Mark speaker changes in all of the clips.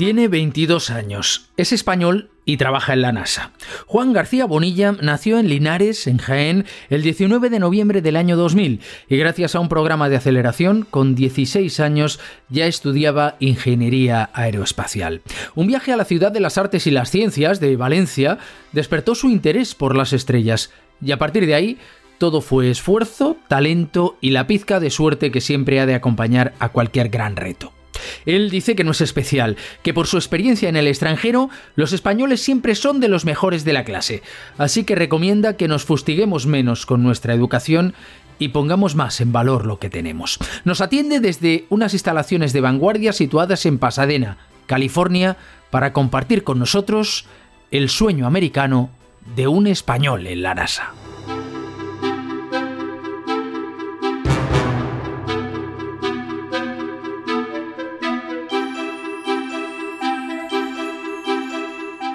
Speaker 1: Tiene 22 años, es español y trabaja en la NASA. Juan García Bonilla nació en Linares, en Jaén, el 19 de noviembre del año 2000 y gracias a un programa de aceleración, con 16 años ya estudiaba ingeniería aeroespacial. Un viaje a la ciudad de las artes y las ciencias de Valencia despertó su interés por las estrellas y a partir de ahí todo fue esfuerzo, talento y la pizca de suerte que siempre ha de acompañar a cualquier gran reto. Él dice que no es especial, que por su experiencia en el extranjero, los españoles siempre son de los mejores de la clase, así que recomienda que nos fustiguemos menos con nuestra educación y pongamos más en valor lo que tenemos. Nos atiende desde unas instalaciones de vanguardia situadas en Pasadena, California, para compartir con nosotros el sueño americano de un español en la NASA.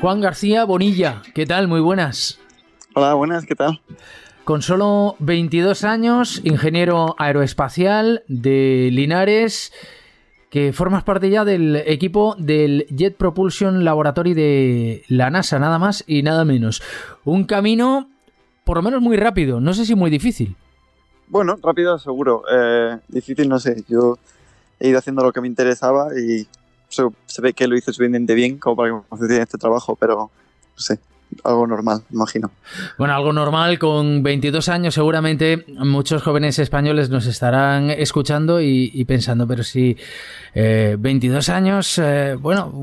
Speaker 1: Juan García Bonilla, ¿qué tal? Muy buenas.
Speaker 2: Hola, buenas, ¿qué tal?
Speaker 1: Con solo 22 años, ingeniero aeroespacial de Linares, que formas parte ya del equipo del Jet Propulsion Laboratory de la NASA, nada más y nada menos. Un camino, por lo menos muy rápido, no sé si muy difícil.
Speaker 2: Bueno, rápido seguro. Eh, difícil no sé. Yo he ido haciendo lo que me interesaba y se, ve que lo hizo suficientemente bien como para que este trabajo, pero no sé, algo normal, imagino.
Speaker 1: Bueno, algo normal, con 22 años seguramente muchos jóvenes españoles nos estarán escuchando y, pensando, pero si 22 eh, años, eh, bueno,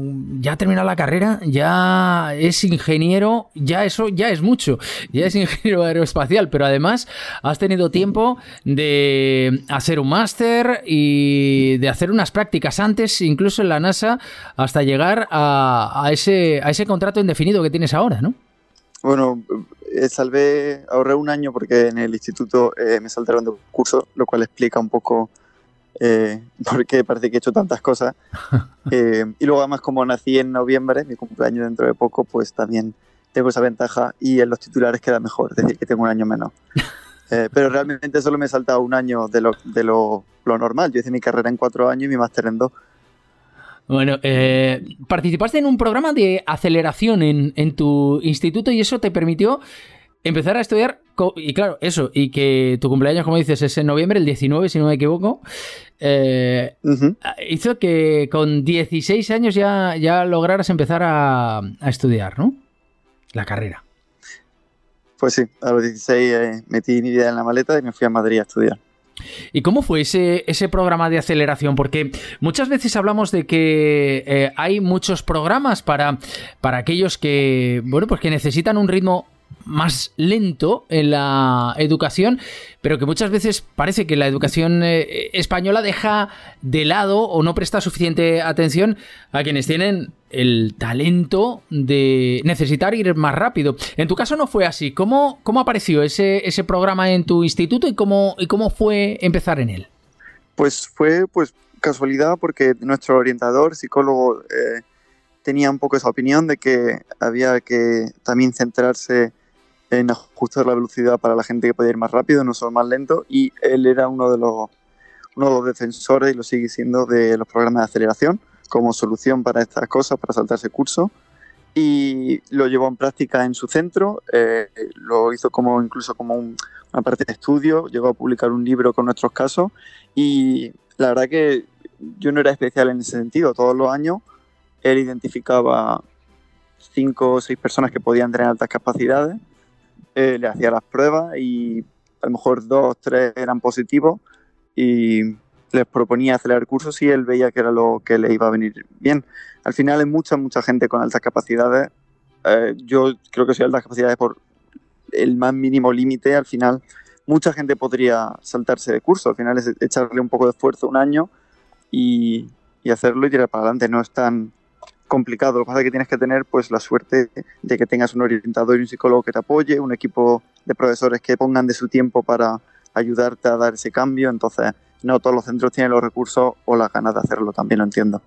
Speaker 1: ya terminado la carrera, ya es ingeniero, ya eso ya es mucho, ya es ingeniero aeroespacial, pero además has tenido tiempo de hacer un máster y de hacer unas prácticas antes, incluso en la NASA, hasta llegar a, ese, a ese contrato indefinido que tienes ahora, ¿no?
Speaker 2: Bueno, eh, salvé, ahorré un año porque en el instituto eh, me saltaron de curso, lo cual explica un poco eh, por qué parece que he hecho tantas cosas. Eh, y luego además como nací en noviembre, mi cumpleaños dentro de poco, pues también tengo esa ventaja y en los titulares queda mejor, es decir, que tengo un año menos. pero realmente solo me he saltado un año de lo, de lo, lo normal. Yo hice mi carrera en cuatro años y mi máster en dos.
Speaker 1: Bueno, eh, participaste en un programa de aceleración en, tu instituto y eso te permitió empezar a estudiar. Y claro, eso, y que tu cumpleaños, como dices, es en noviembre, el 19, si no me equivoco, eh, hizo que con 16 años ya, ya lograras empezar a, estudiar, ¿no? La carrera.
Speaker 2: Pues sí, a los 16 eh, metí mi vida en la maleta y me fui a Madrid a estudiar.
Speaker 1: ¿Y cómo fue ese, ese programa de aceleración? Porque muchas veces hablamos de que eh, hay muchos programas para, para aquellos que, bueno, pues que necesitan un ritmo más lento en la educación, pero que muchas veces parece que la educación eh, española deja de lado o no presta suficiente atención a quienes tienen el talento de necesitar ir más rápido. En tu caso no fue así. ¿Cómo, cómo apareció ese, ese programa en tu instituto y cómo, cómo fue empezar en él?
Speaker 2: Pues fue pues casualidad porque nuestro orientador, psicólogo, eh, tenía un poco esa opinión de que había que también centrarse en ajustar la velocidad para la gente que podía ir más rápido, no solo más lento, y él era uno de los, uno de los defensores, y lo sigue siendo, de los programas de aceleración como solución para estas cosas, para saltarse curso, y lo llevó en práctica en su centro, eh, lo hizo como incluso como una parte de estudio, llegó a publicar un libro con nuestros casos, y la verdad que yo no era especial en ese sentido, todos los años él identificaba cinco o seis personas que podían tener altas capacidades, eh, le hacía las pruebas y a lo mejor dos, tres eran positivos y les proponía acelerar cursos y él veía que era lo que le iba a venir bien. Al final hay mucha, mucha gente con altas capacidades. Eh, yo creo que soy altas capacidades por el más mínimo límite. Al final mucha gente podría saltarse de curso. Al final es echarle un poco de esfuerzo un año y, y hacerlo y tirar para adelante. No es tan, complicado. Lo que pasa es que tienes que tener pues la suerte de que tengas un orientador y un psicólogo que te apoye, un equipo de profesores que pongan de su tiempo para ayudarte a dar ese cambio. Entonces, no todos los centros tienen los recursos o las ganas de hacerlo, también lo entiendo.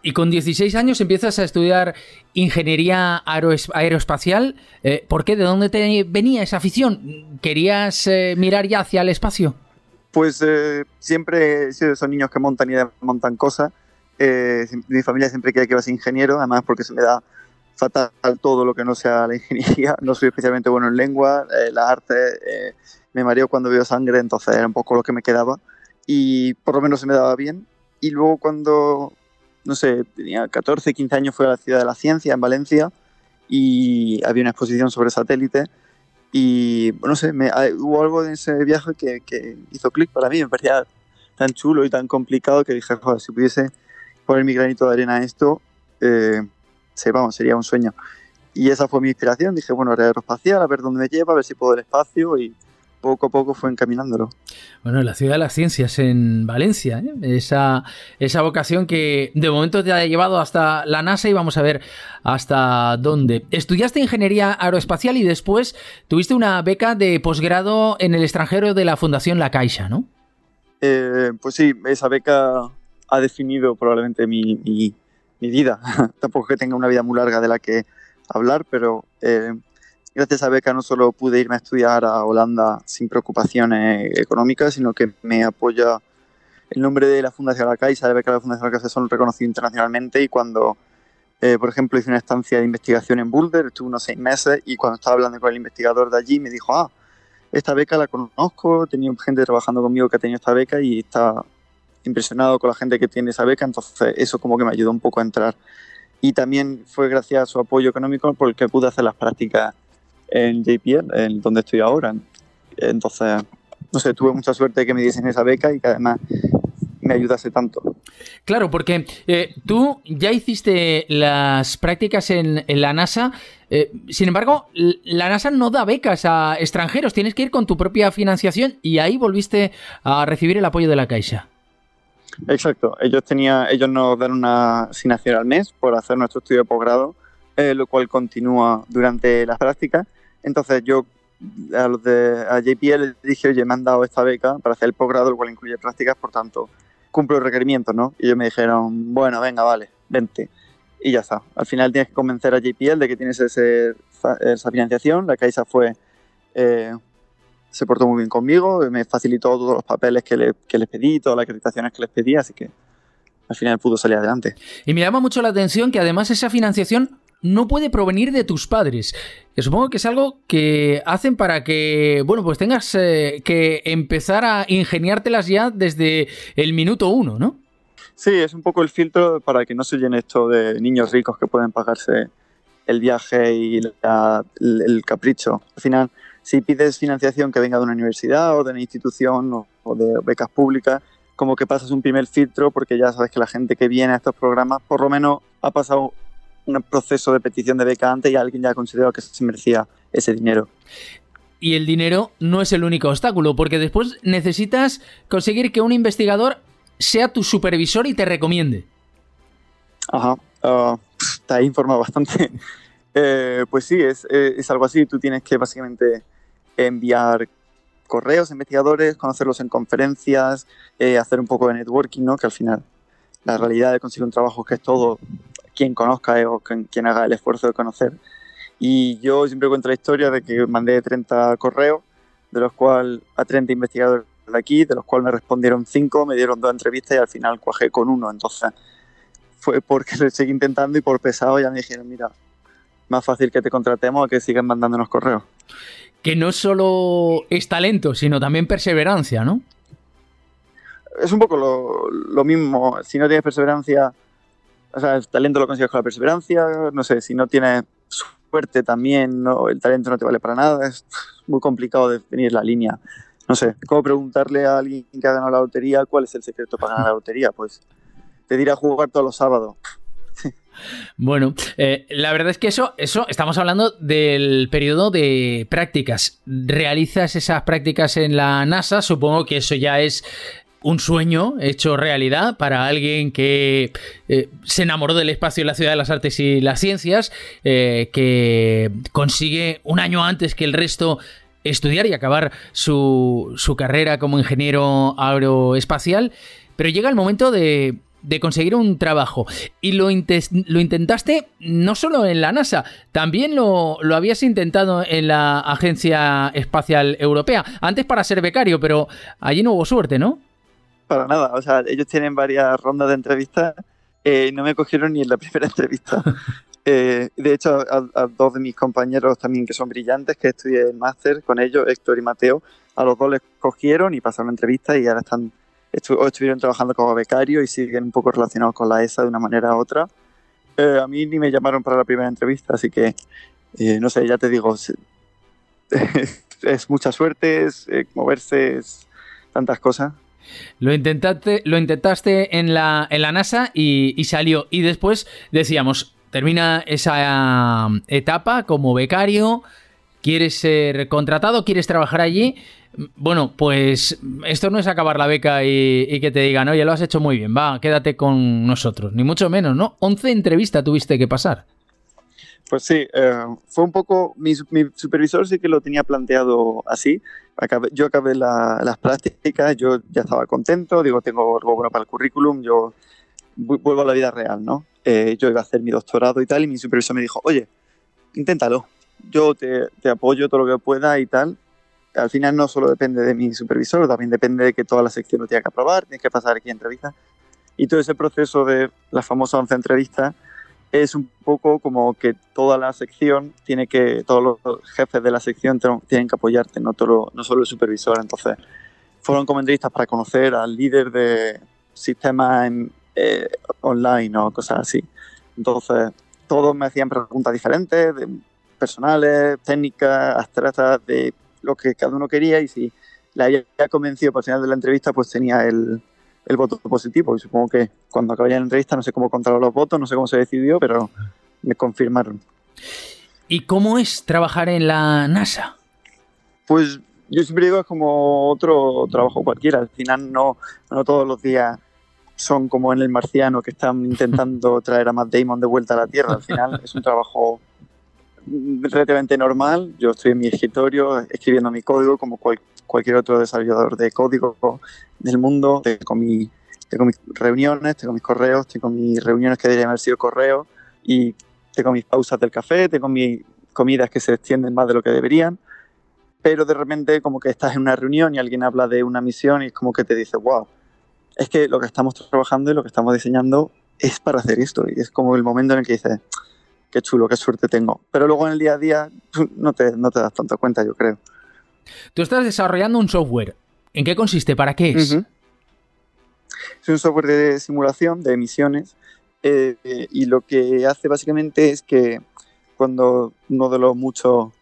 Speaker 1: Y con 16 años empiezas a estudiar ingeniería aeroespacial. Eh, ¿Por qué? ¿De dónde te venía esa afición? ¿Querías eh, mirar ya hacia el espacio?
Speaker 2: Pues eh, siempre esos niños que montan y montan cosas Eh, mi familia siempre quiere que iba a ser ingeniero, además porque se me da fatal todo lo que no sea la ingeniería. No soy especialmente bueno en lengua, eh, las artes, eh, me mareo cuando veo sangre, entonces era un poco lo que me quedaba. Y por lo menos se me daba bien. Y luego cuando, no sé, tenía 14, 15 años, fui a la Ciudad de la Ciencia, en Valencia, y había una exposición sobre satélites. Y, no sé, me, hubo algo en ese viaje que, que hizo clic para mí, me parecía tan chulo y tan complicado que dije, joder, si pudiese poner mi granito de arena a esto, eh, vamos, sería un sueño. Y esa fue mi inspiración. Dije, bueno, aeroespacial, a ver dónde me lleva, a ver si puedo el espacio y poco a poco fue encaminándolo.
Speaker 1: Bueno, la ciudad de las ciencias en Valencia, ¿eh? esa, esa vocación que de momento te ha llevado hasta la NASA y vamos a ver hasta dónde. Estudiaste ingeniería aeroespacial y después tuviste una beca de posgrado en el extranjero de la Fundación La Caixa, ¿no?
Speaker 2: Eh, pues sí, esa beca ha definido probablemente mi, mi, vida. Tampoco que tenga una vida muy larga de la que hablar, pero eh, gracias a beca no solo pude irme a estudiar a Holanda sin preocupaciones económicas, sino que me apoya el nombre de la Fundación La Caixa, de beca de la Fundación La Caixa son reconocidos internacionalmente y cuando, eh, por ejemplo, hice una estancia de investigación en Boulder, estuve unos seis meses y cuando estaba hablando con el investigador de allí me dijo, ah, esta beca la conozco, tenía gente trabajando conmigo que ha tenido esta beca y está impresionado con la gente que tiene esa beca, entonces eso como que me ayudó un poco a entrar. Y también fue gracias a su apoyo económico por el que pude hacer las prácticas en JPL, en donde estoy ahora. Entonces, no sé, tuve mucha suerte que me diesen esa beca y que además me ayudase tanto.
Speaker 1: Claro, porque eh, tú ya hiciste las prácticas en, la NASA, eh, sin embargo, la NASA no da becas a extranjeros, tienes que ir con tu propia financiación y ahí volviste a recibir el apoyo de la Caixa.
Speaker 2: Exacto, ellos, tenía, ellos nos dan una asignación al mes por hacer nuestro estudio de posgrado, eh, lo cual continúa durante las prácticas. Entonces yo a los de JPL les dije, oye, me han dado esta beca para hacer el posgrado, lo cual incluye prácticas, por tanto, cumplo los requerimientos, ¿no? Y ellos me dijeron, bueno, venga, vale, vente. Y ya está. Al final tienes que convencer a JPL de que tienes esa financiación. La Caixa fue, eh, se portó muy bien conmigo, me facilitó todos los papeles que, le, que les pedí, todas las acreditaciones que les pedí, así que al final pudo salir adelante.
Speaker 1: Y me llama mucho la atención que además esa financiación no puede provenir de tus padres. Que supongo que es algo que hacen para que, bueno, pues tengas eh, que empezar a ingeniártelas ya desde el minuto uno, ¿no?
Speaker 2: Sí, es un poco el filtro para que no se llene esto de niños ricos que pueden pagarse el viaje y el, capricho. Al final, si pides financiación que venga de una universidad o de una institución o, o de becas públicas, como que pasas un primer filtro porque ya sabes que la gente que viene a estos programas por lo menos ha pasado un proceso de petición de beca antes y alguien ya consideró que se merecía ese dinero.
Speaker 1: Y el dinero no es el único obstáculo, porque después necesitas conseguir que un investigador sea tu supervisor y te recomiende.
Speaker 2: Ajá, uh, te ha informado bastante. Eh, pues sí, es, es, algo así. Tú tienes que básicamente enviar correos a investigadores, conocerlos en conferencias, eh, hacer un poco de networking, ¿no? Que al final la realidad de conseguir un trabajo que es todo quien conozca o quien, haga el esfuerzo de conocer. Y yo siempre cuento la historia de que mandé 30 correos, de los cuales a 30 investigadores de aquí, de los cuales me respondieron 5, me dieron dos entrevistas y al final cuajé con uno. Entonces fue porque lo seguí intentando y por pesado ya me dijeron, mira, más fácil que te contratemos a que sigan mandándonos correos.
Speaker 1: Que no solo es talento, sino también perseverancia, ¿no?
Speaker 2: Es un poco lo, mismo. Si no tienes perseverancia, o sea, el talento lo consigues con la perseverancia, no sé, si no tienes suerte también, no, el talento no te vale para nada, es muy complicado definir la línea. No sé, ¿cómo preguntarle a alguien que ha ganado la lotería cuál es el secreto para ganar la lotería? Pues te dirá jugar todos los sábados.
Speaker 1: Bueno, eh, la verdad es que eso, eso, estamos hablando del periodo de prácticas. Realizas esas prácticas en la NASA, supongo que eso ya es un sueño hecho realidad para alguien que eh, se enamoró del espacio en la ciudad de las artes y las ciencias, eh, que consigue un año antes que el resto estudiar y acabar su, su carrera como ingeniero aeroespacial, pero llega el momento de, de conseguir un trabajo. Y lo, lo, intentaste no solo en la NASA, también lo, lo, habías intentado en la Agencia Espacial Europea. Antes para ser becario, pero allí no hubo suerte, ¿no?
Speaker 2: para nada. O sea, ellos tienen varias rondas de entrevistas Eh, no me cogieron ni en la primera entrevista. Eh, de hecho, a, dos de mis compañeros también que son brillantes, que estudié el máster con ellos, Héctor y Mateo, a los dos les cogieron y pasaron la entrevista y ahora están estuvieron trabajando como becario y siguen un poco relacionados con la ESA de una manera u otra. Eh, a mí ni me llamaron para la primera entrevista, así que eh, no sé, ya te digo, es, mucha suerte, es moverse, es tantas cosas.
Speaker 1: Lo intentaste, lo intentaste en la, en la NASA y, y, salió. Y después decíamos, termina esa um, etapa como becario, quieres ser contratado, quieres trabajar allí. Bueno, pues esto no es acabar la beca y, que te digan, oye, lo has hecho muy bien, va, quédate con nosotros, ni mucho menos, ¿no? 11 entrevistas tuviste que pasar.
Speaker 2: Pues sí, eh, fue un poco, mi, supervisor sí que lo tenía planteado así, yo acabé las prácticas, yo ya estaba contento, digo, tengo algo bueno para el currículum, yo vuelvo a la vida real, ¿no? Eh, yo iba a hacer mi doctorado y tal, y mi supervisor me dijo, oye, inténtalo, yo te, te, apoyo todo lo que pueda y tal. Al final no solo depende de mi supervisor, también depende de que toda la sección lo tenga que aprobar, tienes que pasar aquí entrevistas. Y todo ese proceso de la famosa 11 entrevistas es un poco como que toda la sección tiene que, todos los jefes de la sección tienen que apoyarte, no, todo, no solo el supervisor. Entonces, fueron como entrevistas para conocer al líder de sistemas eh, online o cosas así. Entonces, todos me hacían preguntas diferentes, personales, técnicas, abstractas, de lo que cada uno quería y si la había convencido por el final de la entrevista, pues tenía el, el voto positivo. Y supongo que cuando acabé la entrevista, no sé cómo contaron los votos, no sé cómo se decidió, pero me confirmaron.
Speaker 1: ¿Y cómo es trabajar en la NASA?
Speaker 2: Pues yo siempre digo es como otro trabajo cualquiera. Al final no, no todos los días son como en el marciano que están intentando traer a Matt Damon de vuelta a la Tierra. Al final es un trabajo relativamente normal. Yo estoy en mi escritorio escribiendo mi código como cualquier otro desarrollador de código del mundo. Tengo, mi, tengo mis reuniones, tengo mis correos, tengo mis reuniones que deberían haber sido correos y tengo mis pausas del café, tengo mis comidas que se extienden más de lo que deberían. Pero de repente como que estás en una reunión y alguien habla de una misión y es como que te dice, wow, es que lo que estamos trabajando y lo que estamos diseñando es para hacer esto. Y es como el momento en el que dices, qué chulo, qué suerte tengo. Pero luego en el día a día no te, no te das tanto cuenta, yo creo.
Speaker 1: Tú estás desarrollando un software. ¿En qué consiste? ¿Para qué es?
Speaker 2: Es un software de simulación de emisiones eh, y lo que hace básicamente es que cuando uno de los muchos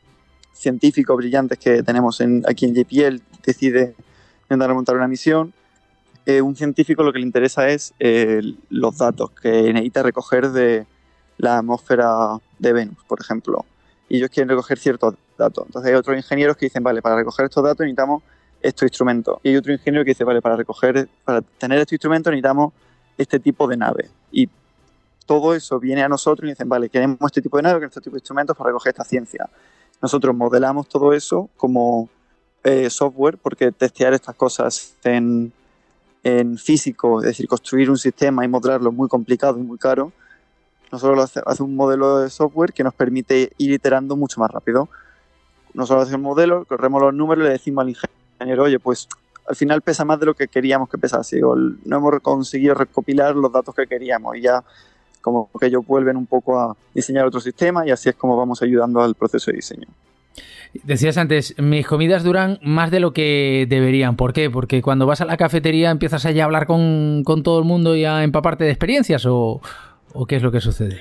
Speaker 2: científicos brillantes que tenemos en, aquí en JPL decide intentar montar una misión, eh, un científico lo que le interesa es eh, los datos que necesita recoger de la atmósfera de Venus, por ejemplo. Y ellos quieren recoger ciertos datos. Entonces hay otros ingenieros que dicen, vale, para recoger estos datos necesitamos estos instrumentos. Y hay otro ingeniero que dice, vale, para recoger, para tener estos instrumentos necesitamos este tipo de nave. Y todo eso viene a nosotros y dicen, vale, queremos este tipo de nave, este tipo de instrumentos para recoger esta ciencia. Nosotros modelamos todo eso como eh, software, porque testear estas cosas en, en físico, es decir, construir un sistema y modelarlo es muy complicado y muy caro, nosotros hace un modelo de software que nos permite ir iterando mucho más rápido. Nosotros hacemos un modelo, corremos los números le decimos al ingeniero, oye, pues al final pesa más de lo que queríamos que pesase. No hemos conseguido recopilar los datos que queríamos y ya como que ellos vuelven un poco a diseñar otro sistema y así es como vamos ayudando al proceso de diseño.
Speaker 1: Decías antes, mis comidas duran más de lo que deberían. ¿Por qué? Porque cuando vas a la cafetería empiezas allá a hablar con, con todo el mundo y a empaparte de experiencias o, ¿O qué es lo que sucede?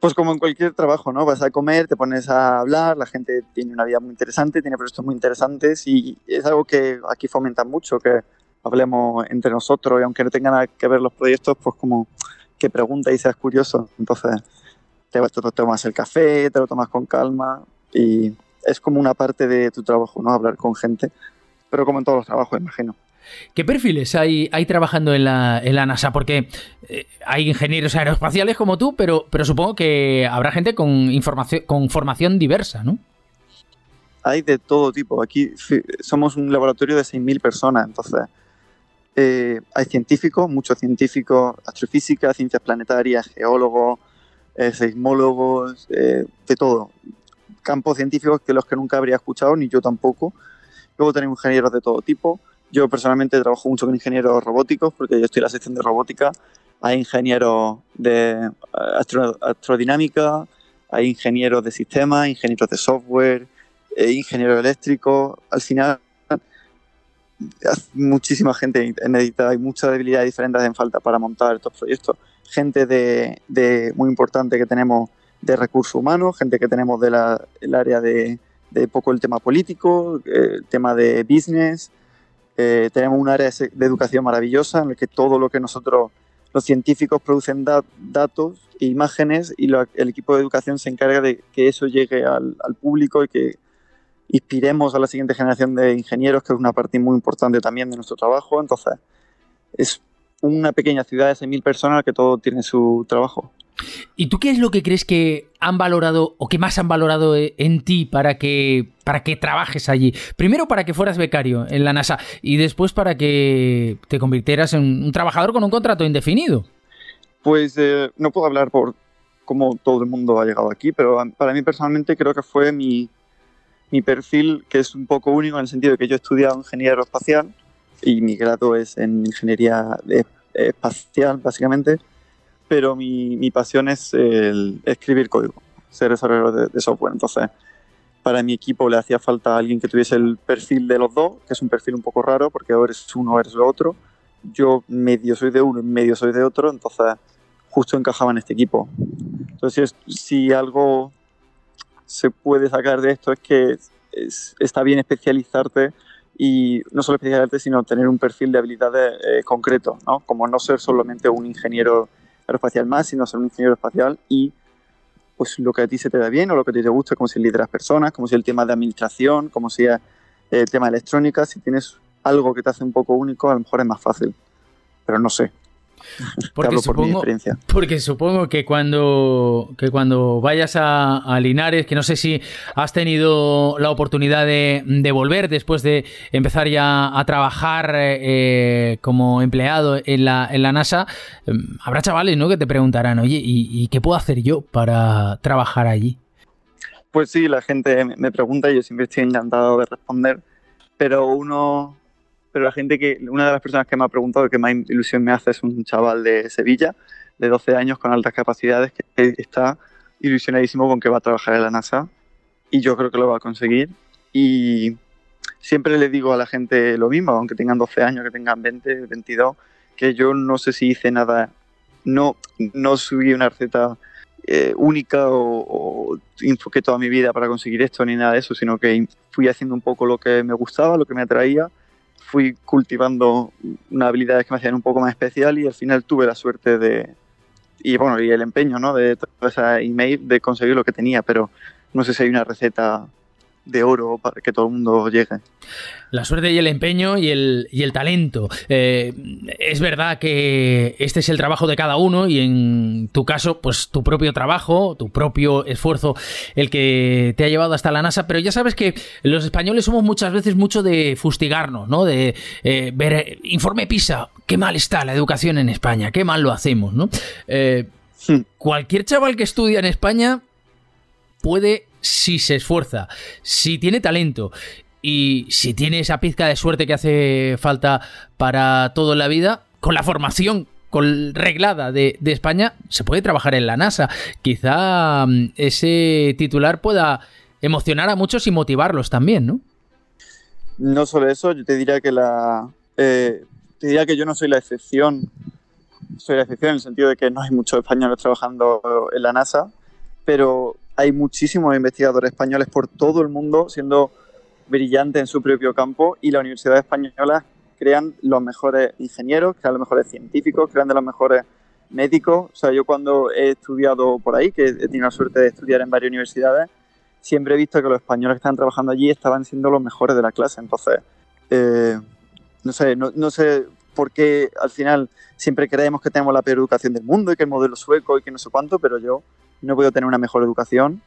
Speaker 2: Pues como en cualquier trabajo, ¿no? Vas a comer, te pones a hablar, la gente tiene una vida muy interesante, tiene proyectos muy interesantes y es algo que aquí fomentan mucho, que hablemos entre nosotros y aunque no tengan nada que ver los proyectos, pues como que pregunta y seas curioso. Entonces te, te tomas el café, te lo tomas con calma y es como una parte de tu trabajo, ¿no? Hablar con gente, pero como en todos los trabajos, imagino.
Speaker 1: ¿Qué perfiles hay, trabajando en la, en la NASA? Porque eh, hay ingenieros aeroespaciales como tú, pero, pero supongo que habrá gente con, información, con formación diversa, ¿no?
Speaker 2: Hay de todo tipo. Aquí somos un laboratorio de 6.000 personas, entonces eh, hay científicos, muchos científicos, astrofísica, ciencias planetarias, geólogos, eh, seismólogos, de todo. Campos científicos que los que nunca habría escuchado, ni yo tampoco. Luego tenemos ingenieros de todo tipo yo personalmente trabajo mucho con ingenieros robóticos porque yo estoy en la sección de robótica. hay ingenieros de astrodinámica, hay ingenieros de sistemas, ingenieros de software, ingenieros eléctricos. Al final, muchísima gente necesita, hay muchas debilidades diferentes en falta para montar estos proyectos. Gente de, muy importante que tenemos de recursos humanos, gente que tenemos del de área de, de, poco el tema político, el tema de business. Eh, tenemos un área de educación maravillosa en el que todo lo que nosotros, los científicos, producen datos e imágenes y el equipo de educación se encarga de que eso llegue al, al público y que inspiremos a la siguiente generación de ingenieros, que es una parte muy importante también de nuestro trabajo. Entonces, es una pequeña ciudad de 6.000 personas que todo tiene su trabajo.
Speaker 1: ¿Y tú qué es lo que crees que han valorado o que más han valorado en ti para que, para que trabajes allí? Primero para que fueras becario en la NASA y después para que te convirtieras en un trabajador con un contrato indefinido.
Speaker 2: Pues eh, no puedo hablar por cómo todo el mundo ha llegado aquí, pero para mí personalmente creo que fue mi, mi perfil, que es un poco único en el sentido de que yo he estudiado ingeniero espacial y mi grado es en ingeniería espacial, básicamente, pero mi, mi pasión es el escribir código, ser desarrollador de, software. Entonces, para mi equipo le hacía falta alguien que tuviese el perfil de los dos, que es un perfil un poco raro, porque o eres uno o eres lo otro. Yo medio soy de uno y medio soy de otro, entonces justo encajaba en este equipo. Entonces, si algo se puede sacar de esto es que está bien especializarte y no solo especializarte, sino tener un perfil de habilidades eh, concreto, ¿no? Como no ser solamente un ingeniero aeroespacial más, sino ser un ingeniero espacial y pues lo que a ti se te da bien o lo que a ti te gusta, como si lideras personas, como si el tema de administración, como si el eh, tema de electrónica, si tienes algo que te hace un poco único, a lo mejor es más fácil. Pero no sé,
Speaker 1: porque, supongo, porque supongo que cuando, que cuando vayas a, Linares, que no sé si has tenido la oportunidad de, volver después de empezar ya a trabajar eh, como empleado en la, en la NASA, em, habrá chavales ¿no? que te preguntarán, oye, ¿y, qué puedo hacer yo para trabajar allí?
Speaker 2: Pues sí, la gente me pregunta y yo siempre estoy encantado de responder, pero uno pero la gente que, una de las personas que me ha preguntado que más ilusión me hace es un chaval de Sevilla, de 12 años, con altas capacidades, que está ilusionadísimo con que va a trabajar en la NASA y yo creo que lo va a conseguir. Y siempre le digo a la gente lo mismo, aunque tengan 12 años, que tengan 20, 22, que yo no sé si hice nada, no, no subí una receta eh, única o, o, enfoqué toda mi vida para conseguir esto ni nada de eso, sino que fui haciendo un poco lo que me gustaba, lo que me atraía fui cultivando unas habilidades que me hacían un poco más especial y al final tuve la suerte de, y bueno, y el empeño, ¿no? De toda esa email de conseguir lo que tenía, pero no sé si hay una receta de oro para que todo el mundo llegue.
Speaker 1: La suerte y el empeño y el, y el talento. Eh, es verdad que este es el trabajo de cada uno y en tu caso, pues tu propio trabajo, tu propio esfuerzo, el que te ha llevado hasta la NASA, pero ya sabes que los españoles somos muchas veces mucho de fustigarnos, ¿no? De eh, ver, eh, informe PISA, qué mal está la educación en España, qué mal lo hacemos, ¿no? Hmm. Cualquier chaval que estudia en España puede si se esfuerza, si tiene talento y si tiene esa pizca de suerte que hace falta para todo en la vida, con la formación con reglada de, España, se puede trabajar en la NASA. Quizá mm, ese titular pueda emocionar a muchos y motivarlos también, ¿no?
Speaker 2: No solo eso, yo te diría que la. Eh, te diría que yo no soy la excepción. Soy la excepción en el sentido de que no hay muchos españoles trabajando en la NASA, pero hay muchísimos investigadores españoles por todo el mundo siendo brillantes en su propio campo y la Universidad Española crean los mejores ingenieros, crean los mejores científicos, crean de los mejores médicos. O sea, yo cuando he estudiado por ahí, que he tenido la suerte de estudiar en varias universidades, siempre he visto que los españoles que están trabajando allí estaban siendo los mejores de la clase. Entonces, eh, no sé, no, no, sé por qué al final siempre creemos que tenemos la peor educación del mundo y que el modelo sueco y que no sé cuánto, pero yo no podido tener una mejor educación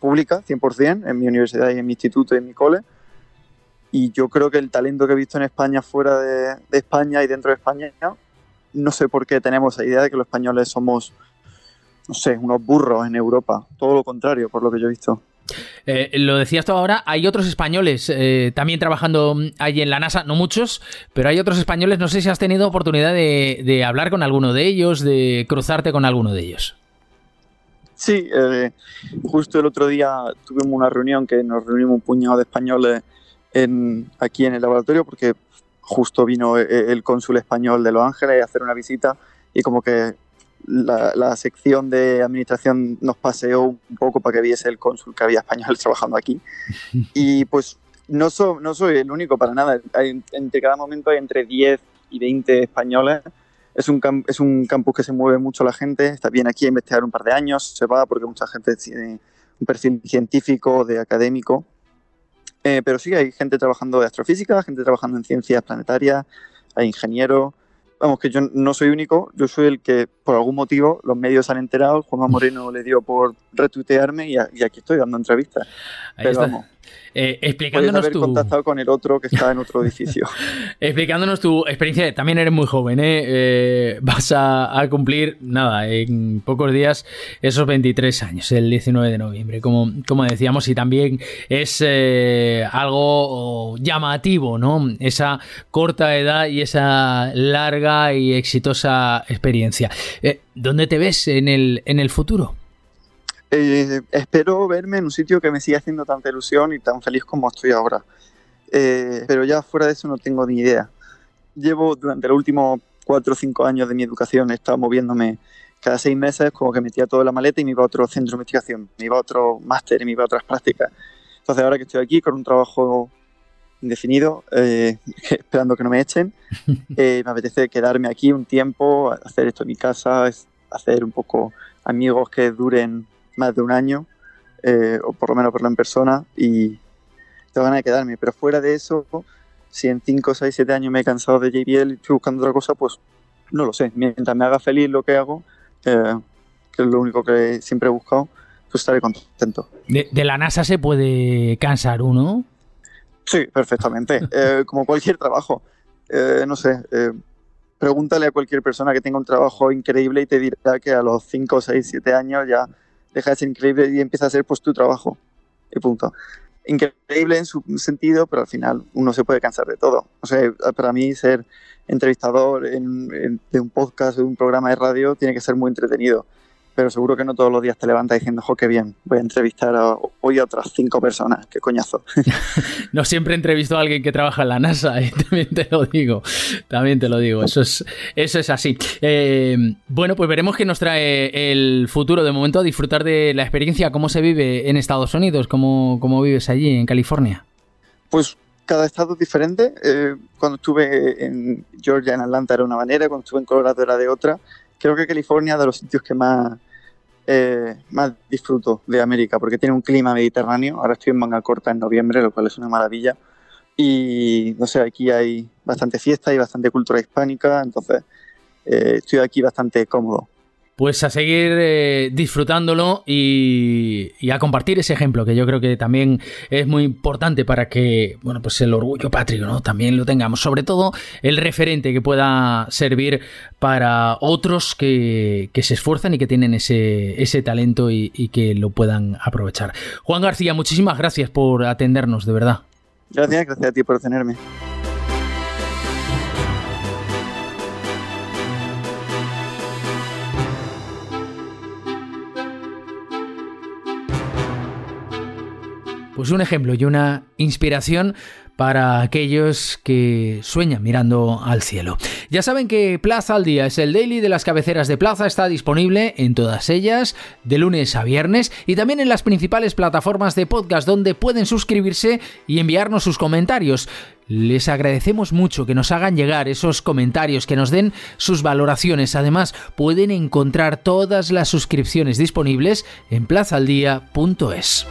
Speaker 2: pública, 100%, en mi universidad y en mi instituto y en mi cole. Y yo creo que el talento que he visto en España, fuera de, España y dentro de España, no sé por qué tenemos esa idea de que los españoles somos, no sé, unos burros en Europa. Todo lo contrario, por lo que yo he visto.
Speaker 1: Eh, lo decías tú ahora, hay otros españoles eh, también trabajando allí en la NASA, no muchos, pero hay otros españoles, no sé si has tenido oportunidad de, hablar con alguno de ellos, de cruzarte con alguno de ellos.
Speaker 2: Sí, eh, justo el otro día tuvimos una reunión que nos reunimos un puñado de españoles en, aquí en el laboratorio porque justo vino el cónsul español de Los Ángeles a hacer una visita y como que la, sección de administración nos paseó un poco para que viese el cónsul que había español trabajando aquí. Y pues no, no soy el único para nada. Hay, entre cada momento hay entre 10 y 20 españoles. Es un, es un campus que se mueve mucho la gente. Está bien aquí a investigar un par de años. Se va porque mucha gente tiene un perfil científico, de académico. Eh, pero sí, hay gente trabajando de astrofísica, gente trabajando en ciencias planetarias, hay ingenieros vamos, que yo no soy único, yo soy el que por algún motivo los medios han enterado, Juanma Moreno le dio por retuitearme y, aquí estoy dando entrevistas. Pero vamos,
Speaker 1: eh, explicándonos
Speaker 2: haber contactado con el otro que está en otro edificio.
Speaker 1: explicándonos tu experiencia, también eres muy joven, ¿eh? eh vas a, cumplir, nada, en pocos días esos 23 años, el 19 de noviembre, como, como decíamos, y también es eh, algo llamativo, ¿no? Esa corta edad y esa larga y exitosa experiencia. ¿Dónde te ves en el, en el futuro?
Speaker 2: Eh, espero verme en un sitio que me siga haciendo tanta ilusión y tan feliz como estoy ahora. Eh, pero ya fuera de eso no tengo ni idea. Llevo durante los últimos cuatro o cinco años de mi educación, he estado moviéndome cada seis meses, como que metía toda la maleta y me iba a otro centro de investigación, me iba a otro máster y me iba a otras prácticas. Entonces ahora que estoy aquí con un trabajo indefinido, eh, esperando que no me echen, me apetece quedarme aquí un tiempo, hacer esto en mi casa, hacer un poco amigos que duren más de un año, eh, o por lo menos verlo en persona, y tengo ganas de quedarme. Pero fuera de eso, si en 5, 6, 7 años me he cansado de JBL y estoy buscando otra cosa, pues no lo sé. Mientras me haga feliz lo que hago, eh, que es lo único que siempre he buscado, pues estaré contento.
Speaker 1: ¿De, la NASA se puede cansar uno?
Speaker 2: Sí, perfectamente. Eh, como cualquier trabajo. no sé, pregúntale a cualquier persona que tenga un trabajo increíble y te dirá que a los 5, 6, 7 años ya deja de ser increíble y empieza a ser pues tu trabajo. Y punto. Increíble en su sentido, pero al final uno se puede cansar de todo. O sea, para mí ser entrevistador de un podcast, de un programa de radio, tiene que ser muy entretenido pero seguro que no todos los días te levantas diciendo, jo, qué bien, voy a entrevistar hoy a otras cinco personas, qué coñazo.
Speaker 1: no siempre entrevisto a alguien que trabaja en la NASA, y también te lo digo, también te lo digo, eso es, eso es así. Eh, bueno, pues veremos qué nos trae el futuro, de momento a disfrutar de la experiencia, cómo se vive en Estados Unidos, cómo, cómo vives allí, en California.
Speaker 2: Pues cada estado es diferente. Eh, cuando estuve en Georgia, en Atlanta, era una manera, cuando estuve en Colorado era de otra. Creo que California es de los sitios que más eh, más disfruto de América porque tiene un clima mediterráneo. Ahora estoy en manga corta en noviembre, lo cual es una maravilla. Y no sé, aquí hay bastante fiesta y bastante cultura hispánica, entonces eh, estoy aquí bastante cómodo
Speaker 1: pues a seguir eh, disfrutándolo y, a compartir ese ejemplo que yo creo que también es muy importante para que bueno pues el orgullo patrio no también lo tengamos. Sobre todo el referente que pueda servir para otros que, se esfuerzan y que tienen ese, ese talento y, y que lo puedan aprovechar. Juan García muchísimas gracias por atendernos de verdad.
Speaker 2: Gracias gracias a ti por tenerme
Speaker 1: Pues un ejemplo y una inspiración para aquellos que sueñan mirando al cielo. Ya saben que Plaza al Día es el daily de las cabeceras de Plaza, está disponible en todas ellas de lunes a viernes y también en las principales plataformas de podcast donde pueden suscribirse y enviarnos sus comentarios. Les agradecemos mucho que nos hagan llegar esos comentarios, que nos den sus valoraciones. Además, pueden encontrar todas las suscripciones disponibles en plazaldía.es.